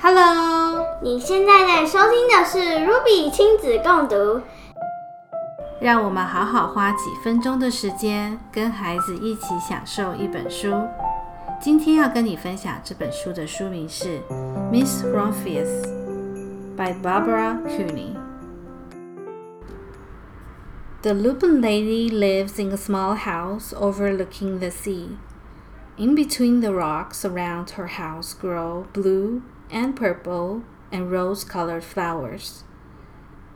Hello，你现在在收听的是 Ruby 亲子共读。让我们好好花几分钟的时间，跟孩子一起享受一本书。今天要跟你分享这本书的书名是《Miss Rumphius》by Barbara Cooney。The Lupin lady lives in a small house overlooking the sea. In between the rocks around her house grow blue and purple and rose colored flowers.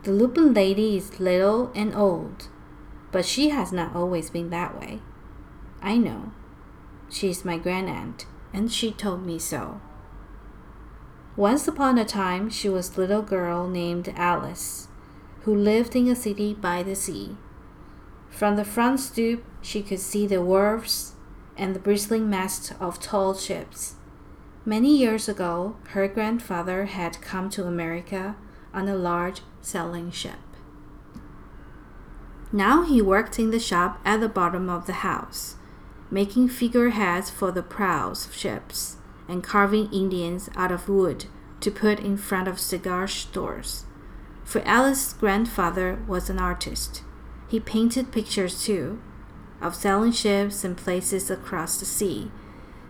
The Lupin lady is little and old, but she has not always been that way. I know. She is my grandaunt, and she told me so. Once upon a time, she was a little girl named Alice, who lived in a city by the sea. From the front stoop, she could see the wharves and the bristling masts of tall ships. Many years ago, her grandfather had come to America on a large sailing ship. Now he worked in the shop at the bottom of the house, making figureheads for the prows of ships and carving Indians out of wood to put in front of cigar stores. For Alice's grandfather was an artist. He painted pictures too, of sailing ships and places across the sea.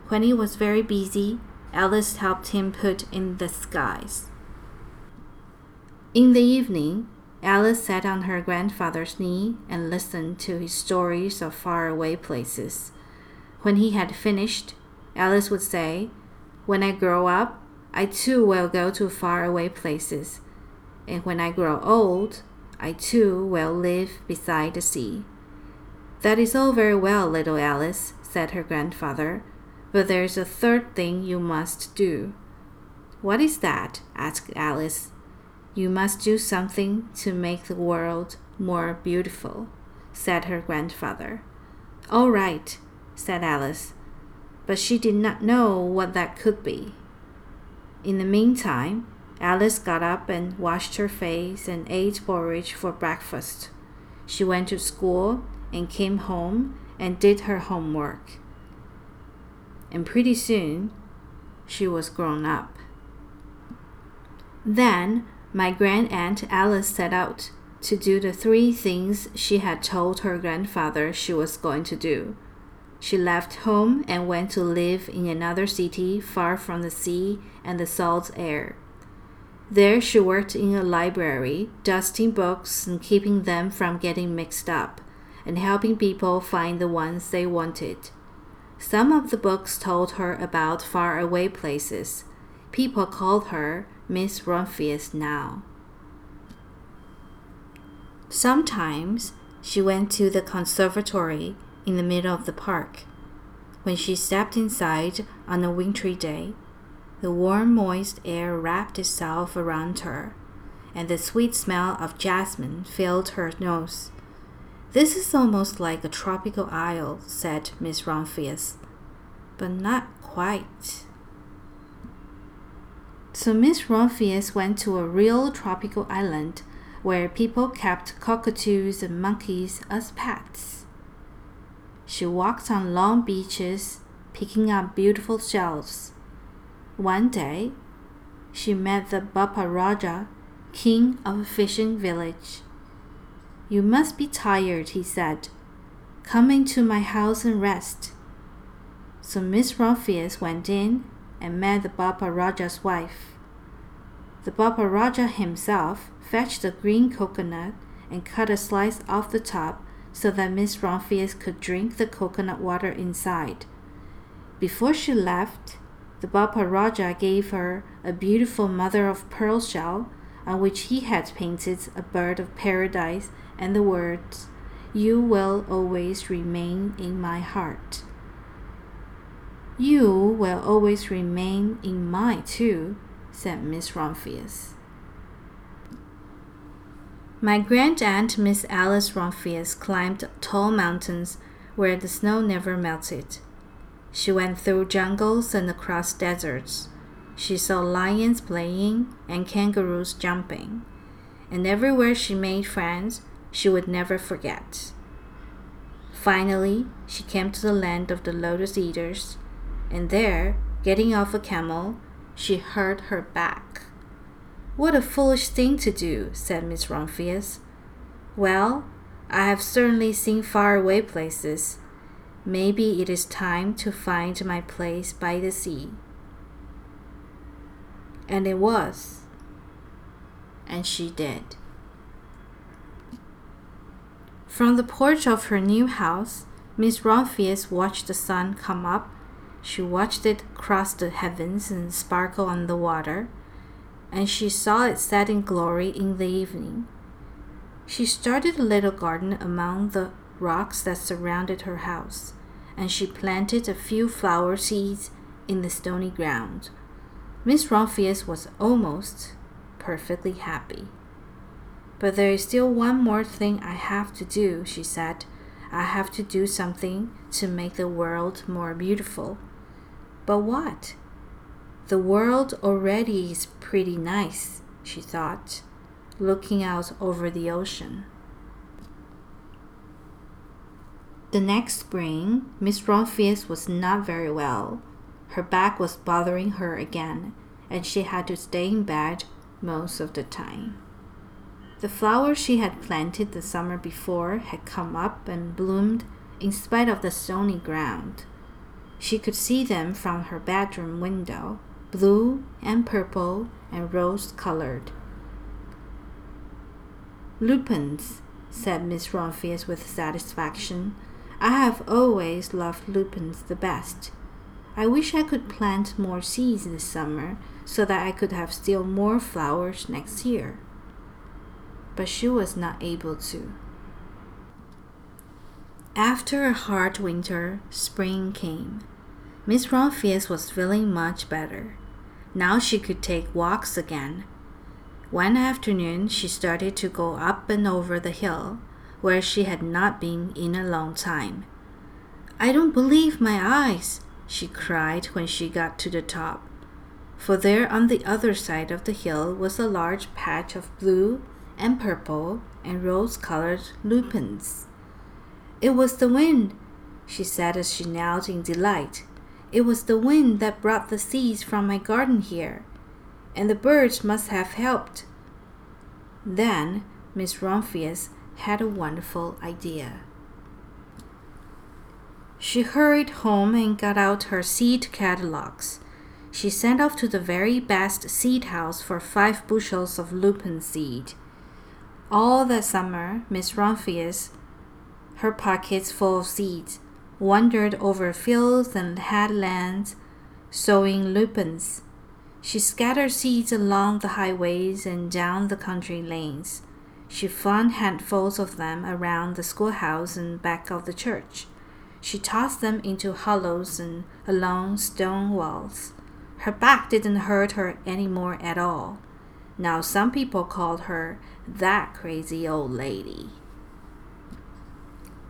When he was very busy, Alice helped him put in the skies. In the evening, Alice sat on her grandfather's knee and listened to his stories of faraway places. When he had finished, Alice would say, When I grow up, I too will go to faraway places. And when I grow old, I too will live beside the sea. That is all very well, little Alice, said her grandfather, but there is a third thing you must do. What is that? asked Alice. You must do something to make the world more beautiful, said her grandfather. All right, said Alice, but she did not know what that could be. In the meantime, Alice got up and washed her face and ate porridge for breakfast. She went to school and came home and did her homework. And pretty soon, she was grown up. Then my grandaunt Alice set out to do the three things she had told her grandfather she was going to do. She left home and went to live in another city far from the sea and the salt air. There she worked in a library, dusting books and keeping them from getting mixed up, and helping people find the ones they wanted. Some of the books told her about faraway places. People called her Miss Rumphius now. Sometimes she went to the conservatory in the middle of the park. When she stepped inside on a wintry day, the warm, moist air wrapped itself around her, and the sweet smell of jasmine filled her nose. This is almost like a tropical isle, said Miss Rumphius, but not quite. So Miss Rumphius went to a real tropical island where people kept cockatoos and monkeys as pets. She walked on long beaches, picking up beautiful shells. One day, she met the Bapa Raja, king of a fishing village. You must be tired, he said. Come into my house and rest. So Miss Rumphius went in and met the Bapa Raja's wife. The Bapa Raja himself fetched a green coconut and cut a slice off the top so that Miss Rumphius could drink the coconut water inside. Before she left, the Bapa Raja gave her a beautiful mother of pearl shell on which he had painted a bird of paradise and the words, You will always remain in my heart. You will always remain in mine too, said Miss Rumphius. My grand aunt Miss Alice Rumphius climbed tall mountains where the snow never melted. She went through jungles and across deserts. She saw lions playing and kangaroos jumping. And everywhere she made friends, she would never forget. Finally, she came to the land of the lotus eaters, and there, getting off a camel, she hurt her back. What a foolish thing to do, said Miss Rumphius. Well, I have certainly seen faraway places. Maybe it is time to find my place by the sea. And it was. And she did. From the porch of her new house, Miss Rumphius watched the sun come up. She watched it cross the heavens and sparkle on the water, and she saw it set in glory in the evening. She started a little garden among the rocks that surrounded her house, and she planted a few flower seeds in the stony ground. Miss Rumphius was almost perfectly happy. But there is still one more thing I have to do, she said. I have to do something to make the world more beautiful. But what? The world already is pretty nice, she thought looking out over the ocean. The next spring, Miss Rumphius was not very well. Her back was bothering her again, and she had to stay in bed most of the time. The flowers she had planted the summer before had come up and bloomed in spite of the stony ground. She could see them from her bedroom window, blue and purple and rose colored. Lupins, said Miss Rumphius with satisfaction. I have always loved lupins the best. I wish I could plant more seeds this summer so that I could have still more flowers next year. But she was not able to. After a hard winter, spring came. Miss Rumphius was feeling much better. Now she could take walks again one afternoon, she started to go up and over the hill, where she had not been in a long time. I don't believe my eyes, she cried when she got to the top. For there on the other side of the hill was a large patch of blue and purple and rose colored lupins. It was the wind, she said as she knelt in delight. It was the wind that brought the seeds from my garden here and the birds must have helped. Then Miss Rumphius had a wonderful idea. She hurried home and got out her seed catalogues. She sent off to the very best seed house for five bushels of lupin seed. All that summer, Miss Rumphius, her pockets full of seeds, wandered over fields and headlands, sowing lupins she scattered seeds along the highways and down the country lanes. She flung handfuls of them around the schoolhouse and back of the church. She tossed them into hollows and along stone walls. Her back didn't hurt her any more at all. Now some people called her that crazy old lady.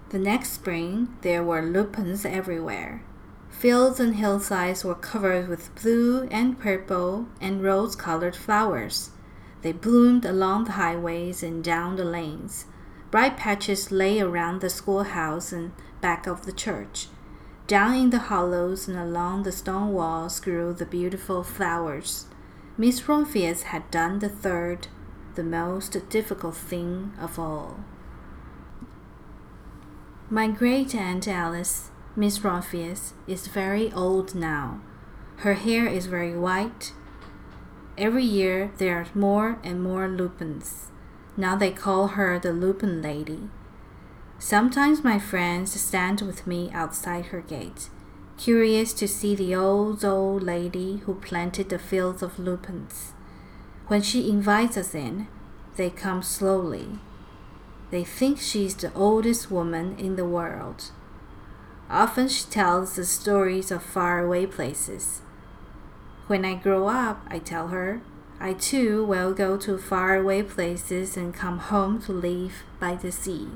The next spring there were lupins everywhere. Fields and hillsides were covered with blue and purple and rose colored flowers. They bloomed along the highways and down the lanes. Bright patches lay around the schoolhouse and back of the church. Down in the hollows and along the stone walls grew the beautiful flowers. Miss Rumphius had done the third, the most difficult thing of all. My great aunt Alice Miss Rumphius is very old now. Her hair is very white. Every year there are more and more lupins. Now they call her the Lupin Lady. Sometimes my friends stand with me outside her gate, curious to see the old, old lady who planted the fields of lupins. When she invites us in, they come slowly. They think she's the oldest woman in the world. Often she tells the stories of faraway places. When I grow up, I tell her, I too will go to faraway places and come home to live by the sea.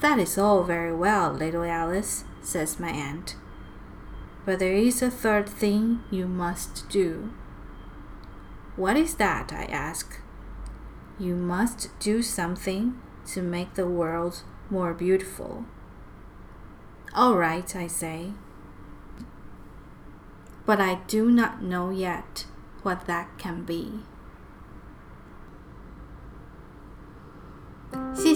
That is all very well, little Alice, says my aunt. But there is a third thing you must do. What is that? I ask. You must do something to make the world more beautiful. All right, I say. but I do not know yet what that can be.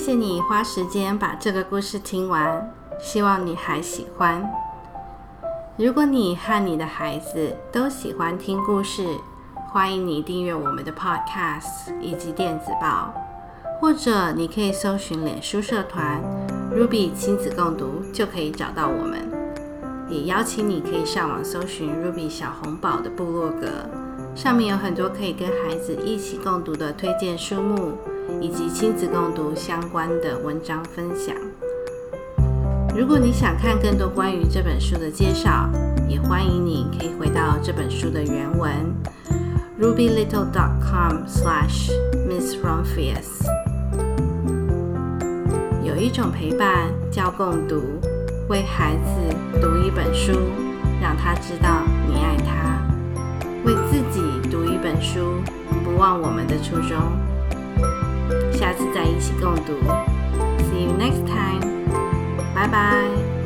谢谢你花时间把这个故事听完，希望你还喜欢。如果你和你的孩子都喜欢听故事，欢迎你订阅我们的 Podcast 以及电子报，或者你可以搜寻脸书社团 Ruby 亲子共读，就可以找到我们。也邀请你可以上网搜寻 Ruby 小红宝的部落格，上面有很多可以跟孩子一起共读的推荐书目。以及亲子共读相关的文章分享。如果你想看更多关于这本书的介绍，也欢迎你可以回到这本书的原文：rubylittle.com/slash/miss_ronfias。有一种陪伴叫共读，为孩子读一本书，让他知道你爱他；为自己读一本书，不忘我们的初衷。下次再一起共读。See you next time. 拜拜